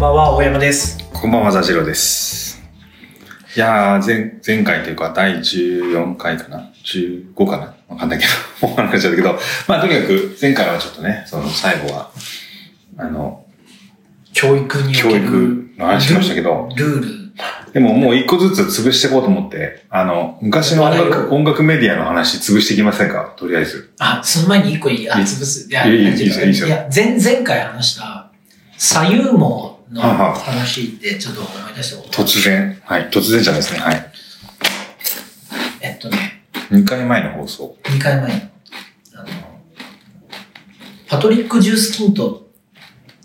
んばんは、大山です。こんばんは、ザジロです。いやー、前、前回というか、第14回かな ?15 かな？わかんないけど、もう話しちゃったけど、まあ、とにかく、前回はちょっとね、その、最後は、あの、教育に教る育の話しましたけど、ルール。でももう一個ずつ潰していこうと思って、あの、昔の音楽、音楽メディアの話潰していきませんか？とりあえず。あ、その前に一個いい？あ、潰す。いや、いいいいなんてうのいいですよいや、前、前回話した、左右網の話でちょっと思い出した。突然。はい。突然じゃないですね。はい。えっとね、2回前の放送。2回前の、あの、パトリック・ジュースキント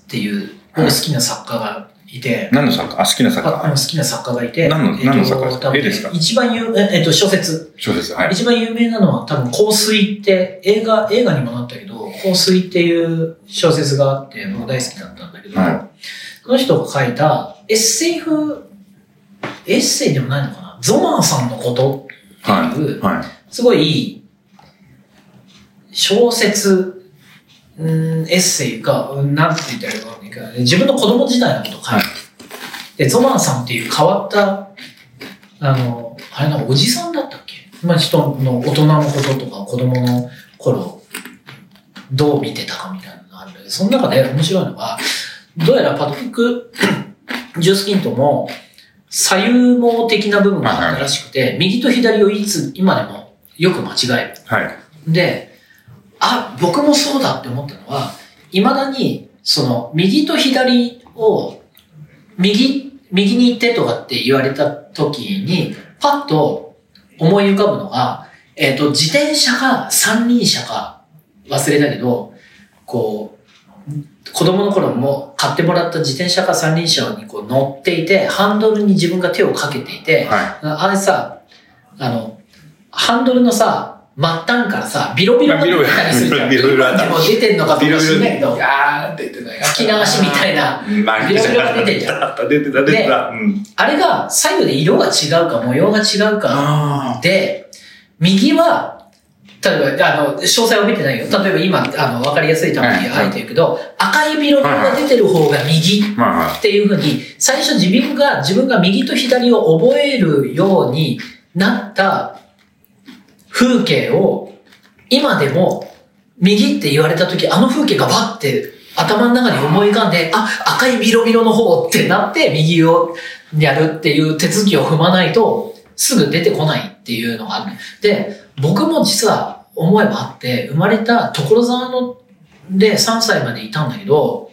っていう、はい好きな作家がいて、何の作家？あ、好きな作家好きな作家がいて、何のえっと何の作家ですか？絵ですか？一番有、ええっと、小説。小説。はい。一番有名なのは多分香水って映画、映画にもなったけど、香水っていう小説があって僕大好きだったんだけど、はこの人が書いたエッセイ風、エッセイでもないのかな？ゾマーさんのことはっていうい。はい。すごいいい小説、うんエッセイが、うんなんて言ったらいいかわかんないけど、自分の子供時代のことを書いて、で、ゾマーさんっていう変わった、あの、あれな、おじさんだったっけ？まあ、人の大人のこととか子供の頃、どう見てたかみたいなのがあるんだけど、その中で面白いのが、どうやらパトリック・ジュースキントも、左右網的な部分があったらしくて、右と左をいつ、今でもよく間違える。はい。で、あ、僕もそうだって思ったのは、未だに、その、右と左を、右、右に行ってとかって言われた時に、パッと思い浮かぶのが、えっ、と、自転車か三輪車か忘れたけど、こう、子供の頃も買ってもらった自転車か三輪車にこう乗っていて、ハンドルに自分が手をかけていて、はあれさ、あの、ハンドルのさ、末端からさ、ビロビロが出てたりするじゃん。ビロビロ今でも出てんのかどうか知らないけど、やー、出てない。吹き流しみたいな、まあ、ビロビロが出てんじゃんん。出てた、出てた。うん。あれが左右で色が違うか模様が違うかあで、右は、例えば、あの、詳細は見てないよ。例えば今、あの、わかりやすいためにはいあえて言うけど、赤いビロビロが出てる方が右っていうふうに、最初自分が、自分が右と左を覚えるようになった風景を、今でも、右って言われた時、あの風景がバッて頭の中に思い浮かんで、あ、赤いビロビロの方ってなって、右をやるっていう手続きを踏まないと、すぐ出てこないっていうのがある。で、僕も実は思えばあって、生まれた所沢ので3歳までいたんだけど、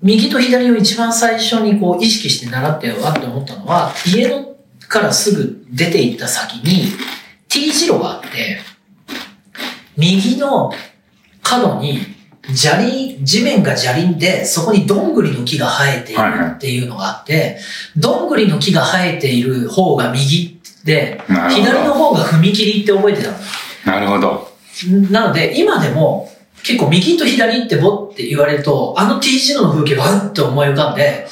右と左を一番最初にこう意識して習ってわって思ったのは、家のからすぐ出て行った先に T 字路があって、右の角に砂利、地面が砂利で、そこにどんぐりの木が生えているっていうのがあって、どんぐりの木が生えている方が右で、左の方が踏切って覚えてたの。なるほど。なので、今でも、結構右と左ってボって言われると、あの T 字路の風景がうんって思い浮かんで、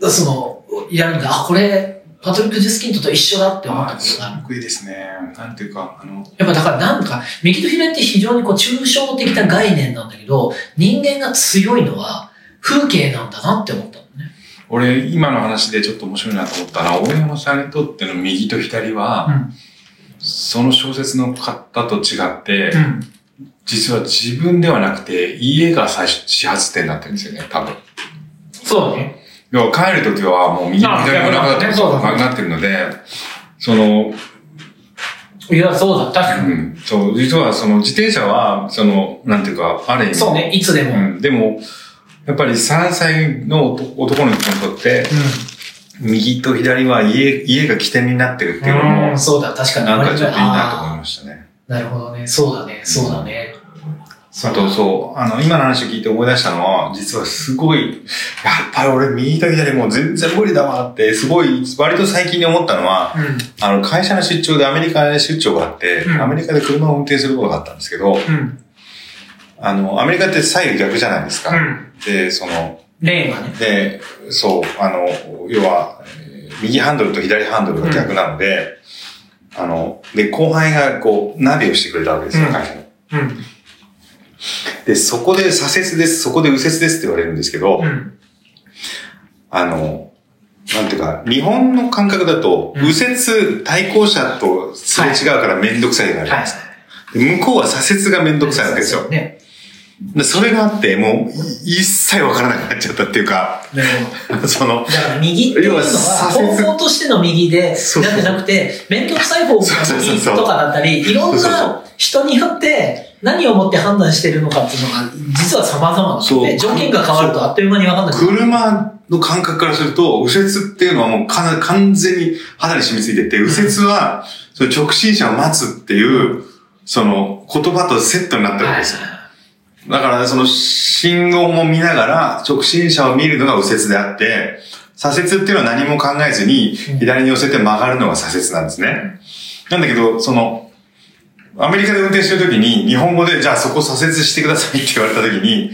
うその、やるんだ、あ、これ、パトリック・ジェスキントと一緒だって思ったことがある。ごくいいですね。なんていうか、あの、やっぱだからなんか、右と左って非常にこう抽象的な概念なんだけど、人間が強いのは風景なんだなって思ったのね。俺、今の話でちょっと面白いなと思ったのは、大山さんにとっての右と左は、その小説の方と違って、うん。うん。実は自分ではなくて、家が最初、始発点になってるんですよね、多分。そうだね。要は帰るときはもう右も左もなくなってる、なってるので、その、いや、そうだ、確かに。うん、そう、実はその自転車は、その、なんていうか、ある意味。そうね、いつでも。うん、でも、やっぱり3歳の男男の子にとって、右と左は家、家が起点になってるっていうのも、うん、そうだ、確かに。なんかちょっといいなと思いあましたね。ーなるほどね。そうだね、そうだね。あとそう、あの、今の話を聞いて思い出したのは、実はすごい、やっぱり俺右と左もう全然無理だわって、すごい、割と最近に思ったのは、うん。あの、会社の出張でアメリカで出張があって、うんアメリカで車を運転することがあったんですけど、うん。あの、アメリカって左右逆じゃないですか。うん。で、その、レーンがね。で、そう、あの、要は、えー右ハンドルと左ハンドルが逆なので、あの、で、後輩がこう、ナビをしてくれたわけですよ、うん会社に。うん。で、そこで左折です、そこで右折ですって言われるんですけど、うん。あの、なんていうか、日本の感覚だと、うん右折、対向車とすれ違うからめんどくさいじゃないですか。で向こうは左折がめんどくさいわけですよ。ね。でそれがあって、もう、い一切わからなくなっちゃったっていうか。その、だから右っていうのは方法としての右で、じゃなくて、面倒くさい方向の右とかだったり、いろんな人によって何をもって判断してるのかっていうのが、実は様々なので、条件が変わるとあっという間に分かんなくなる。車の感覚からすると、右折っていうのはもうかな完全に肌に染みついてて、右折は、その直進車を待つっていう、その言葉とセットになってるわけですよ。だから、その信号も見ながら直進車を見るのが右折であって、左折っていうのは何も考えずにうん左に寄せて曲がるのが左折なんですね。なんだけど、その、アメリカで運転してるときに日本語でじゃあそこ左折してくださいって言われたときに、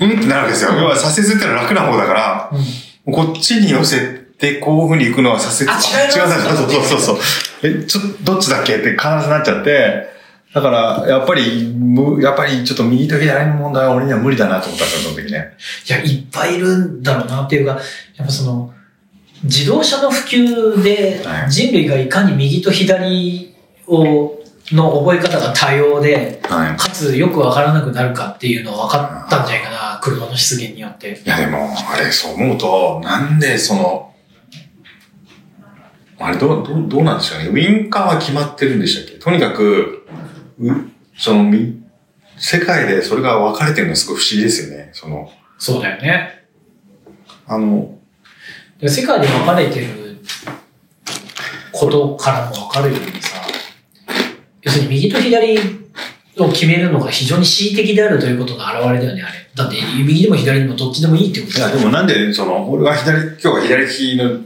うんってなるわけですよ。要は左折っていうのは楽な方だから、うんこっちに寄せて、こういう風に行くのは左折。あ違います違うそうそうそうそう。え、ちょどっちだっけって必ずなっちゃって、だから、やっぱり、むやっぱりちょっと右と左の問題は俺には無理だなと思ったんですよ、その時ね。いや、いっぱいいるんだろうなっていうか、やっぱその、自動車の普及ではい人類がいかに右と左を、の覚え方が多様で、はい。かつよくわからなくなるかっていうのは分かったんじゃないかな、車の出現によって。いやでも、あれ、そう思うと、なんでその、あれ、どう、どう、どうなんでしょうね。ウィンカーは決まってるんでしたっけ？とにかく、う、その、み？世界でそれが分かれてるのはすごい不思議ですよね。その、そうだよね。あの、で世界で分かれてることからも分かるようにさ、要するに右と左を決めるのが非常に恣意的であるということの表れだよね、あれ。だって右でも左でもどっちでもいいってこといや、でもなんで、その、俺は左、今日は左利きの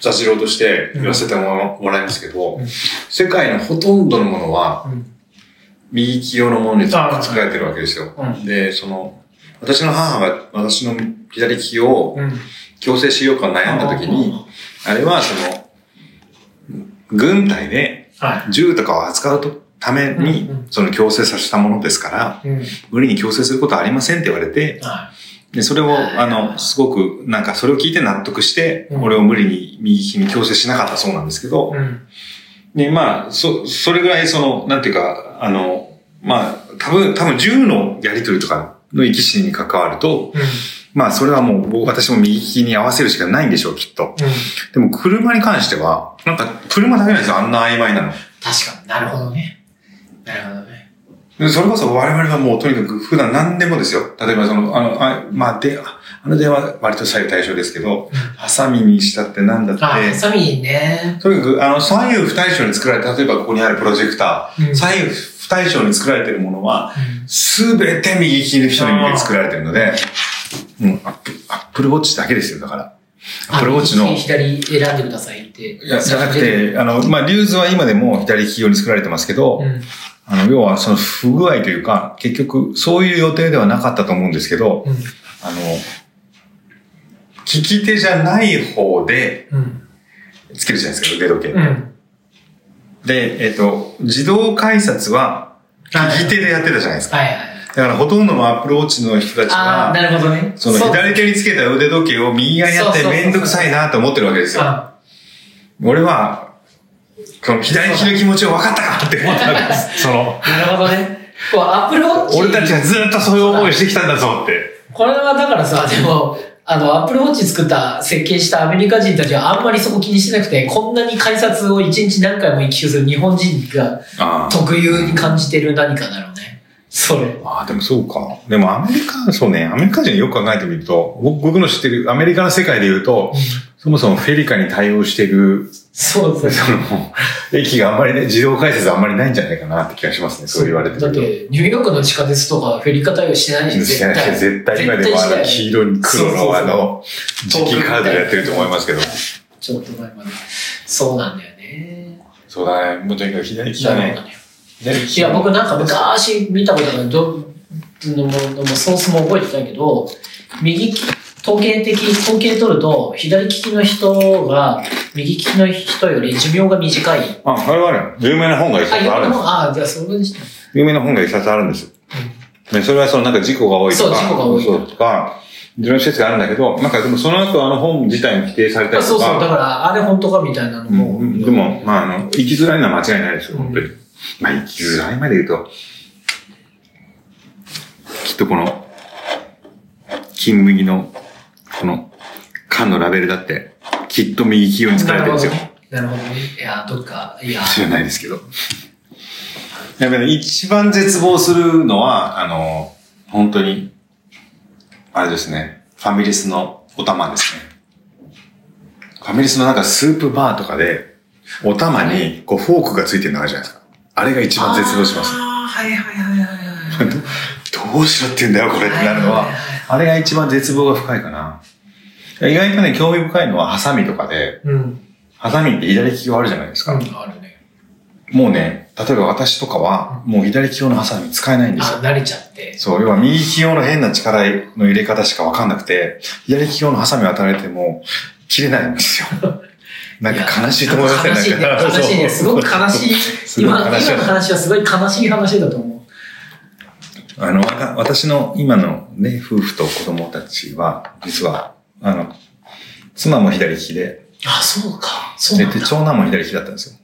座次郎として言わせてもら,、いますけど、うん世界のほとんどのものは、うん右利き用のものに作られてるわけですよ。うんで、その、私の母が私の左利きをうん。強制しようか悩んだ時に、あれはその、軍隊では銃とかを扱うとためにその強制させたものですから。無理に強制することはありませんって言われて、はで、それを、あの、すごく、なんか、それを聞いて納得して、うん俺を無理に右利きに強制しなかったそうなんですけど。で、まあ、そ、それぐらい、その、なんていうか、あの、まあ、多分、多分、銃のやり取りとかの生き死に関わると、うん。まあ、それはもう、僕私も右利きに合わせるしかないんでしょう、きっと。でも、車に関しては、なんか、車だけなんですよ、あんな曖昧なの。確かになるほどね。なるほどね。でそれこそ我々はもうとにかく普段何でもですよ。例えばその、あの、あまあ、で、あの電話割と左右対称ですけど、ハサミにしたってなんだって、あ、ハサミね。とにかく、あの、左右不対称に作られた、例えばここにあるプロジェクター、うん左右不対称に作られているものは、すべて右利きの人に向けて作られているので、うん、アップ、アップルウォッチだけですよ、だから。アップルウォッチの、い左選んでくださいって。や、じゃなくて、あの、まあ、リューズは今でも左利き用に作られてますけど、うん。あの、要はその不具合というか、結局、そういう予定ではなかったと思うんですけど、うん。あの、利き手じゃない方でうん。つけるじゃないですか、腕時計って。うん。で、えっ、と、自動改札は、利き手でやってたじゃないですか。はいはい。だからほとんどのアップルウォッチの人たちは、なるほどね。その左手につけた腕時計を右側にやってめんどくさいなと思ってるわけですよ。あ俺は、この左利きの気持ちを分かったかって思ったわけです。その、なるほどね。こう、アップルウォッチ。俺たちはずっとそういう思いをしてきたんだぞって。これはだからさ、でも、あの、アップルウォッチ作った、設計したアメリカ人たちはあんまりそこ気にしてなくて、こんなに改札を一日何回も行き来する日本人が特有に感じてる何かだろうね。それ。ああ、でもそうか。でもアメリカ、そうね、アメリカ人よく考えてみると、僕僕の知ってるアメリカの世界で言うと、そもそもフェリカに対応してる、そうそう。その、駅があんまりね、自動改札あんまりないんじゃないかなって気がしますね。そう言われてると。だって、ニューヨークの地下鉄とかフェリカ対応してないし、絶対、絶対今でもあの黄色に黒のあの、磁気カードでやってると思いますけど。ちょっと前まで。そうなんだよね。そうだね。もうとにかく左利きだね。左利きいや、僕なんか昔見たことがど、のもソースも覚えてないけど、右利き、統計的、統計取ると、左利きの人が、右利きの人より寿命が短い。あ、あれはあるよ。有名な本が一あ、冊あるんです。あ、じゃあそれにして。有名な本が一冊あるんです。ね、それはそのなんか事故が多いとか、そう事故が多いとか、いろんな施設があるんだけど、なんかでもその後あの本自体も否定されたりとか。そうそう、だから、あれ本当かみたいなのも。うん、でも、まあ、あの、生きづらいのは間違いないですよ、本当に。まあ、生きづらいまで言うと、きっとこの、金麦の、この、缶のラベルだって、きっと右利き用に使われてるんですよ。なるほどね。いや、どっか、いや。知らないですけど。やっぱり一番絶望するのは、あの、本当に、あれですね、ファミレスのお玉ですね。ファミレスのなんかスープバーとかで、お玉にこうフォークがついてるのあるじゃないですか。あれが一番絶望します。ああ、はいはいはいはいはい。どうしろって言うんだよ、これってなるのは。あれが一番絶望が深いかな。意外とね、興味深いのはハサミとかで、うん。ハサミって左利きがあるじゃないですか。うん、あるね。もうね、例えば私とかは、もう左利き用のハサミ使えないんですよあ、。慣れちゃって。そう、要は右利き用の変な力の入れ方しかわかんなくて、左利き用のハサミを与えられても、切れないんですよ。なんか悲しいと思いません？悲しいね。悲しいね。すごく悲しい。すごい今、今の話はすごい悲しい話だと思あの、私の今のね、夫婦と子供たちは、実は、あの、妻も左利きで、う。あ、そうか。そうで、なんだ。で長男も左利きだったんですよ。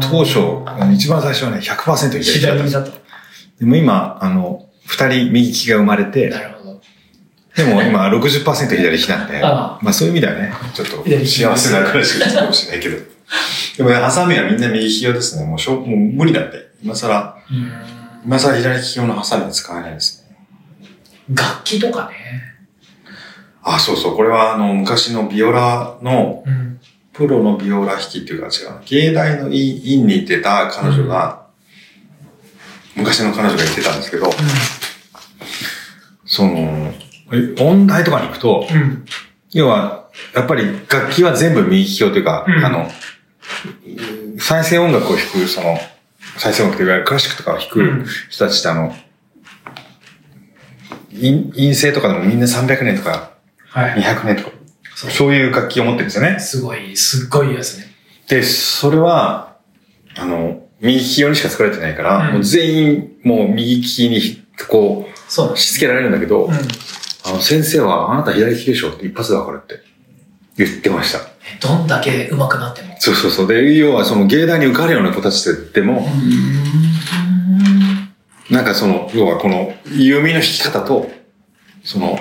当初、一番最初はね、100%左利きだったんで。でも今、あの、二人右利きが生まれて、なるほど。でも今60%左利きなんで、あまあそういう意味ではね、ちょっと幸せな暮らしができるかもしれないけど。でもね、ハサミはみんな右利き用ですね。もうしょうもう無理だって。今更。今更左利き用のハサミ使えないですね。楽器とかね。あ、そうそう。これはあの、昔のビオラの、うん。プロのビオラ弾きっていうか違う。芸大の院院に行ってた彼女が、昔の彼女が言ってたんですけど、その、え音大とかに行くと、うん。うん。要は、やっぱり楽器は全部右利き用というか、うんあの、再生音楽を弾く、その、再生音楽というか、クラシックとかを弾くうん人たちってあの、陰陰性とかでもみんな300年とかはい。200年とか、そうそういう楽器を持ってるんですよね。すごい、すっごいやつね。で、それは、あの、右利き用にしか作られてないから、うんもう全員、もう右利きに、こう、そうし付けられるんだけど、うん。あの、先生は、あなた左利きでしょって一発でわかるって言ってました。どんだけ上手くなっても。そうそうそう。で、要はその芸大に受かるような子たちでも、なんかその、要はこの弓の引き方と、その、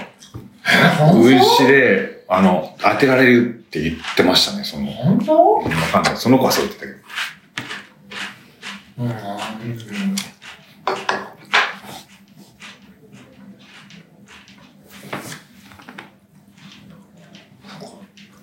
本運指で、あの、当てられるって言ってましたね、その、わ当？本かんない。その子はそう言ってたけど。当うん。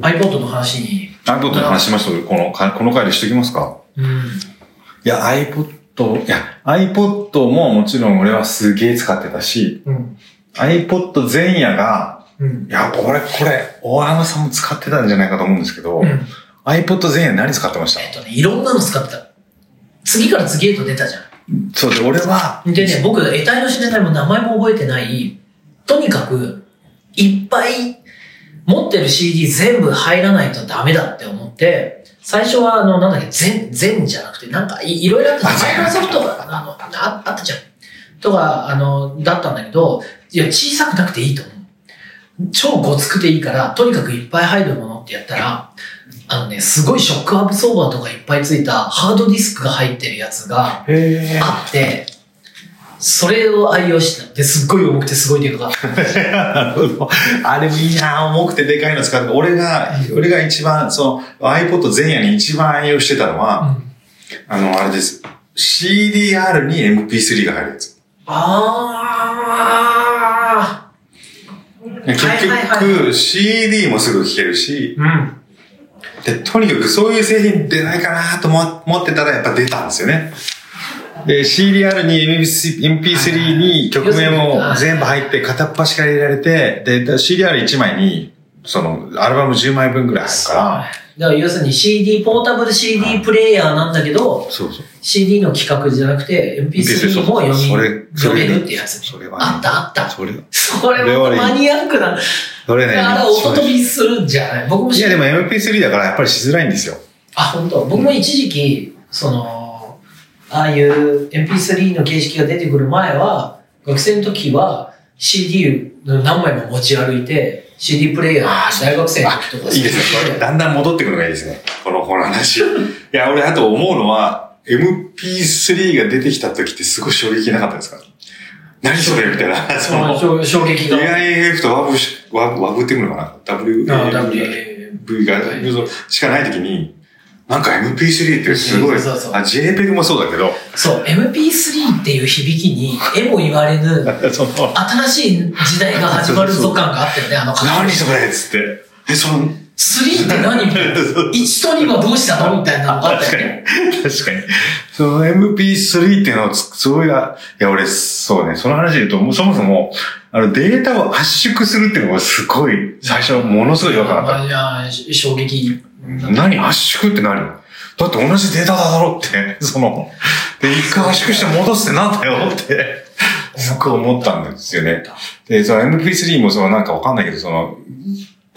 iPod の話に。iPod の話しました？この、かこの回でしときますか？うん。いや、iPod、いや、iPod ももちろん俺はすげえ使ってたし、うん。iPod 前夜が、うんい。や、俺、これ、大山さんも使ってたんじゃないかと思うんですけど、うん。iPod 前夜何使ってました？えっとね、いろんなの使ってた。次から次へと出たじゃそうで、俺は、ん。でね、僕、得体の知れないも名前も覚えてない、とにかく、いっぱい持ってる CD 全部入らないとダメだって思って、最初は、あの、なんだっけ、全、全じゃなくて、なんかい、いろいろあったじゃん。マイクロソフトが、あの、ああったじゃん。とか、あの、だったんだけど、いや、小さくなくていいと思う。超ごつくていいから、とにかくいっぱい入るものってやったら、あのね、すごいショックアブソーバーとかいっぱいついたハードディスクが入ってるやつがへあって、それを愛用してた。で、すっごい重くてすごいっていうか、なるほど。あれもいいな重くてでかいの使って、俺が、俺が一番、その iPod 前夜に一番愛用してたのは、あの、あれです。CDR に MP3 が入るやつ。あ結局、CD もすぐ聴けるしー、うん。で、とにかくそういう製品出ないかなと思思ってたらやっぱ出たんですよね。で、CDR に MP3 MP3 に曲名も全部入って片っ端から入れられて、で、CDR1 枚に、その、アルバム10枚分ぐらい入るから、だから要するに CD、ポータブル CD プレイヤーなんだけど、そうそう。CD の企画じゃなくて MP3 も読み、読めるってやつね。それはねあったあった。それ、それもマニアックな。それね、あれ、音飛びするんじゃない？僕も知いやでも MP3 だからやっぱりしづらいんですよ。あ、本当。僕も一時期、その、ああいう MP3 の形式が出てくる前は、学生の時は、CD 何枚も持ち歩いて、CD プレイヤー大学生の時とかいいですね。だんだん戻ってくるのがいいですね。この、この話。いや、俺、あと思うのは、MP3 が出てきた時ってすごい衝撃なかったですか？何それみたいな。その、衝衝撃が。AIF とワブし、ワブ、ワブってくるのかな ?W、あ WAV が、しかない時に、なんか MP3 ってすごい、そうそうあ、JPEG もそうだけど、そう、MP3 っていう響きに、絵も言われぬ、新しい時代が始まるぞ感があったよね、あの何それっつって。え、その、3って何みたいな。1と2はどうしたのみたいなのがあったよね。確かに。その MP3 っていうのをつ、そういう、いや、俺、そうね、その話で言うと、もうそもそも、あの、データを圧縮するっていうのがすごい、最初、ものすごい違和感あった。いや、し衝撃。何圧縮って何？だって同じデータだろって、その、で、一回圧縮して戻すってなんだよって、すっごい思ったんですよね。で、その MP3 もそのなんかわかんないけど、その、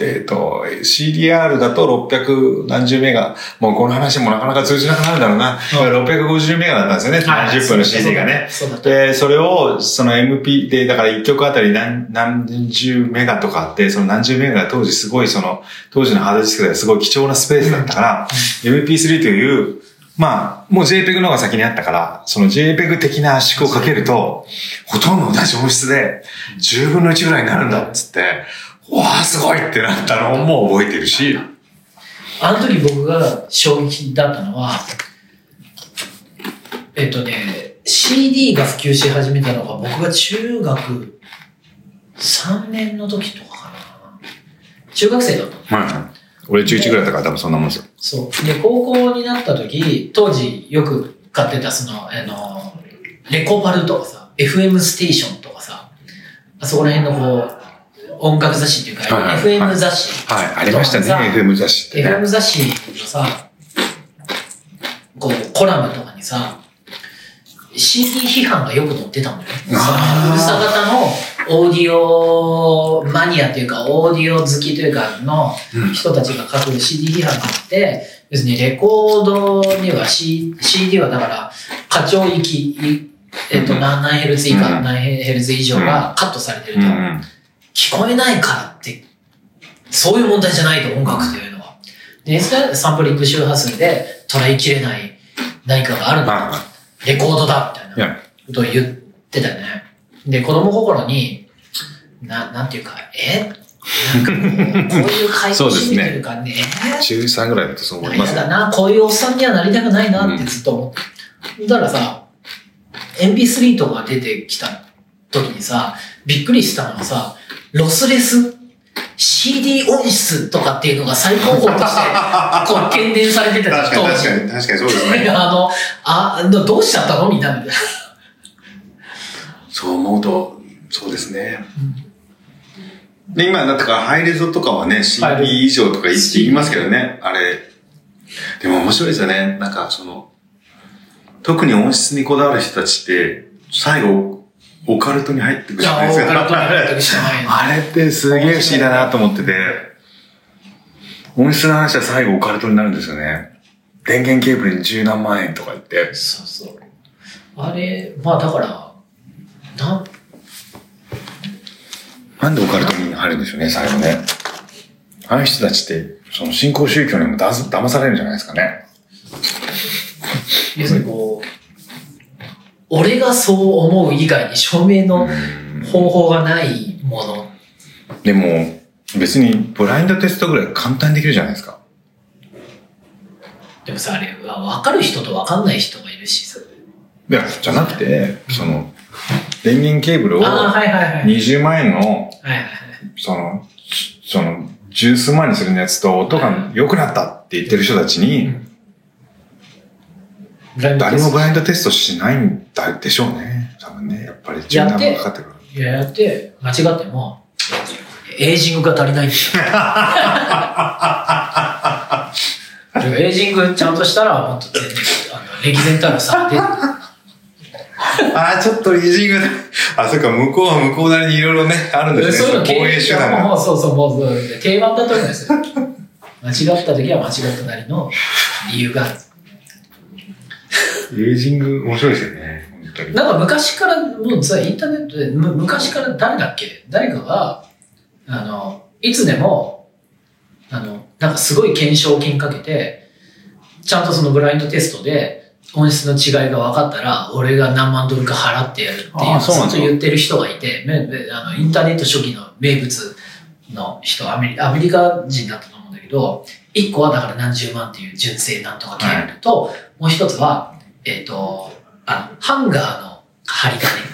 えっと、CDR だと600何十メガ、もうこの話もなかなか通じなくなるだろうな。650メガだったんですよね、はい。30分の CD がね。で、それを、その MP で、だから1曲あたり何、何十メガとかあって、その何十メガが当時すごいその、当時のハードディスクではすごい貴重なスペースだったから、MP3 という、まあ、もう JPEG の方が先にあったから、その JPEG 的な圧縮をかけると、ほとんど同じ音質で、10分の1ぐらいになるんだっつって、わあ、すごいってなったのも覚えてるし、あの時僕が衝撃だったのは、えっとね、CD が普及し始めたのが僕が中学3年の時とかかな。中学生だったの。はい。俺11ぐらいだから多分そんなもんですよ。そう。で、高校になった時、当時よく買ってたその、あの、レコパルとかさ、FM ステーションとかさ、あそこら辺のこう、音楽雑誌っていうか、はいはい FM 雑誌。はい、ありましたね、FM 雑誌ってね。FM 雑誌のさ、こう、コラムとかにさ、CD 批判がよく載ってたのよ。そのあーうるさ型のオーディオマニアというか、オーディオ好きというかの人たちが書く CD 批判があって、別にレコードには、C、CD はだから、過聴域、いえっと、うん何何ヘルツ以下、うん何ヘルツ以上がカットされてると、うんうん。聞こえないからって、そういう問題じゃないと、音楽っていうのは。で、サンプリング周波数で捉えきれない何かがあるんだ。はレコードだみたいい。いなや、ことを言ってたよね。で、子供心に、な、なんていうか、え？なんかこう、いう回答してみてるかね、中3ぐらいだとそうえ思いますだ。な、こういうおっさんにはなりたくないなってずっと思って。だからさ、MP3 とか出てきた時にさ、びっくりしたのはさ、ロスレス CD 音質とかっていうのが最高峰として、こう、懸念されてた確かに確かに、確かにそうですね。あの、あ、どどうしちゃったのみたいな。そう思うと、そうですね。で、今、だってからハイレゾとかはね、CD 以上とか言って言いますけどね、あれ。でも面白いですよね。なんか、その、特に音質にこだわる人たちって、最後、オカルトに入ってくるじゃないですか。あれってすげえ不思議だなと思ってて、音質の話は最後オカルトになるんですよね。電源ケーブルに十何万円とか言って。そうそう。あれ、まあだから、なん、なんでオカルトに入るんでしょうね、最後ね。ああいう人たちって、その新興宗教にもだ騙されるんじゃないですかね。要するにこう、俺がそう思う以外に証明の方法がないもの。でも、別にブラインドテストぐらい簡単にできるじゃないですか。でもさ、あれは分かる人と分かんない人がいるしさ。いや、じゃなくて、その、電源ケーブルをああ、はいはいはい。はい20万円の。その、その、十数万にするやつと音が良くなったって言ってる人たちに、ブラインドテスト誰もブラインドテストしないんだでしょうね。多分ね。やっぱり柔軟がかかってくる。いや、やって、間違っても、エイジングが足りないんだよ。エイジングちゃんとしたら、もっと全然、あの、レギゼンタルさ、で、ああ、ちょっとイージングだ。あ、そっか、向こうは向こうなりにいろいろね、あるんですね。そういうの手段が。もうそうそう、もうそう定番だと思うんですよ。間違った時は間違ったなりの理由がある。エイジング面白いですよね。本当に。なんか昔から、もうさ、インターネットで、む昔から誰だっけ？誰かが、あの、いつでも、あの、なんかすごい懸賞金かけて、ちゃんとそのブラインドテストで、音質の違いが分かったら、俺が何万ドルか払ってやるっていうそうと言ってる人がいて、めめあのインターネット初期の名物の人、アメリアメリカ人だったと思うんだけど、一個はだから何十万っていう純正なんとかケーブルと、もう一つは、えっ、と、あの、ハンガーの針金。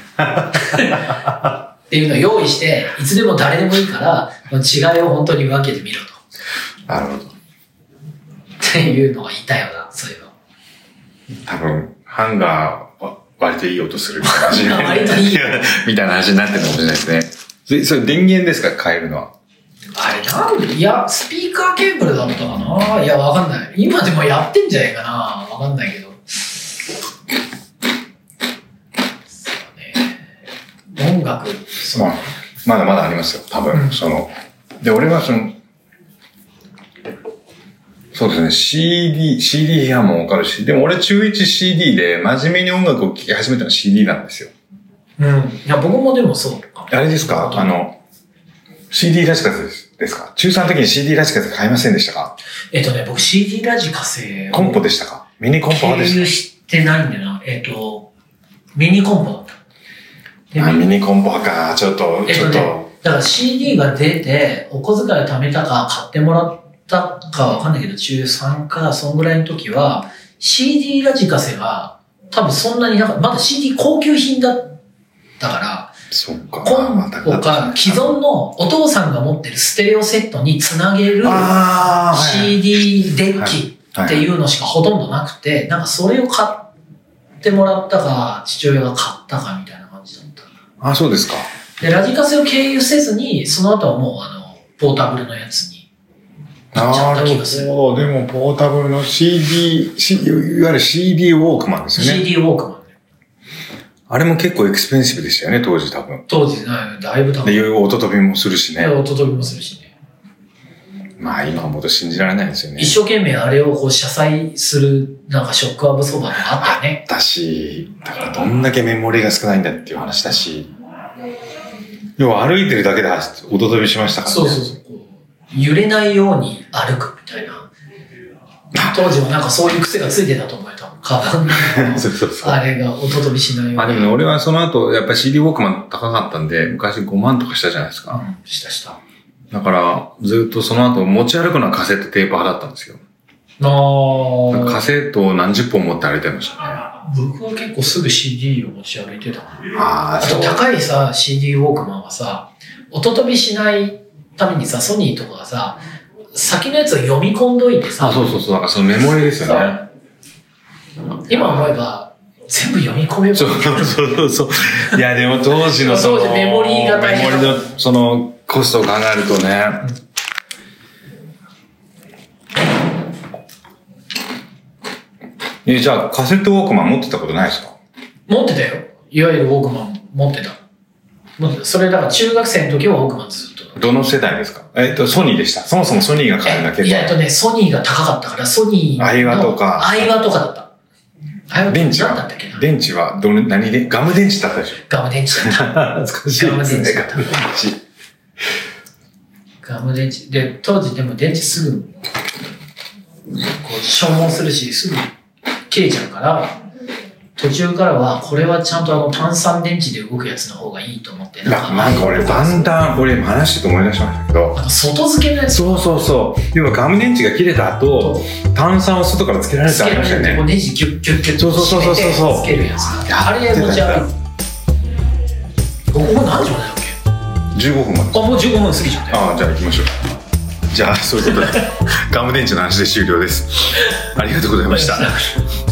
っていうのを用意して、いつでも誰でもいいから、違いを本当に分けてみろと。なるほど。っていうのがいたよな、そういうの。多分、ハンガーは割といい音するみたいな話 割といい みたいな話になってるかもしれないですね。それ、それ電源ですか変えるのは？あれなんでいや、スピーカーケーブルだったかな？いや、わかんない。今でもやってんじゃないかな？わかんないけど。そうね。音楽、そうまあ、まだまだありますよ、多分。うんその、で、俺はその、そうですね、CD、CD 批判もわかるし、でも俺中 1CD で真面目に音楽を聴き始めたのは CD なんですよ。うん。いや、僕もでもそう。あれですか？あの、CD ラジカセですですか？中3の時に CD ラジカセ買いませんでしたか？えっとね、僕 CD ラジカセをコンポでしたか？ミニコンポ経派でし由してないんだよな。えっと、ミニコンポだった。あ、ミニコンポ派か。ちょっと、ちょっえっとねと、だから CD が出て、お小遣いを貯めたか買ってもらったかわかんないけど、中3か、そんぐらいの時は、CD ラジカセが、多分そんなになんか、まだ CD 高級品だったから、そっか。コンまあポか既存のお父さんが持ってるステレオセットにつなげる CD デッキはいっていうのしかほとんどなくて、なんかそれを買ってもらったか、父親が買ったかみたいな感じだった。あ、そうですか。で、ラジカセを経由せずに、その後はもう、あの、ポータブルのやつに行っちゃった気がする。ほど。でも、ポータブルの CD、C、いわゆる CD ウォークマンですよね。CD ウォークマンね。あれも結構エクスペンシブでしたよね、当時多分。当時ね、だいぶ高で、い。いろいろ音飛びもするしね。音飛びもするしね。まあ、今思うと信じられないですよね。一生懸命あれをこう、車載する、なんかショックアブソーバーとかあったよね。だし、だからどんだけメモリが少ないんだっていう話だし、要は歩いてるだけで音飛びしましたからね。そうそうそう。揺れないように歩くみたいな。当時はなんかそういう癖がついてたと思えた。カバンのそうそうそう。あれが音飛びしないように。まあでもね、俺はその後、やっぱり CD ウォークマン高かったんで、昔5万とかしたじゃないですか。うん、したした。だから、ずっとその後持ち歩くのはカセットテープ派だったんですよ。あカセットを何十本持って歩いてましたね。僕は結構すぐ CD を持ち歩いてたな。ああと高いさ、CD ウォークマンはさ、音飛びしないためにさ、ソニーとかがさ、先のやつを読み込んどいてさ、あ、そうそうそう。だからそのメモリですよね。今思えば全部読み込めばそうそうそうそう。いや、でも当時のその、当時メモリーが大変メモリのそのコストを考えるとね。え、じゃあカセットウォークマン持ってたことないですか？持ってたよ。いわゆるウォークマン持ってた。持ってた。それだから中学生の時はウォークマンずっと。どの世代ですか？えっと、ソニーでした。そもそもソニーが買うんだけど。いや、えっとね、ソニーが高かったから、ソニーの。アイワとかアイワとかだった。電池は？電池はどの、何で？ガム電池だったでしょ？ガム電池だった。懐かしいですね。ガム電池ガム電池。で、当時でも電池すぐ、こう消耗するし、すぐ切れちゃうから、途中からは、これはちゃんとあの炭酸電池で動くやつの方がいいと思って、ななんか俺、だんだん、俺今話してて思い出しましたけど、外付けのやつそうそうそう。でもガム電池が切れた後、炭酸を外からつけられてありましたよね。こうネジギュッギュッギュッそうそうそうそうそう締めてつけるやつ。あれ持ち歩いて。ここ何時までだっけ？15分まで。あ、もう15分過ぎちゃったよ。ああ、じゃあ行きましょう。じゃあ、そういうことで、ガム電池の話で終了です。ありがとうございました。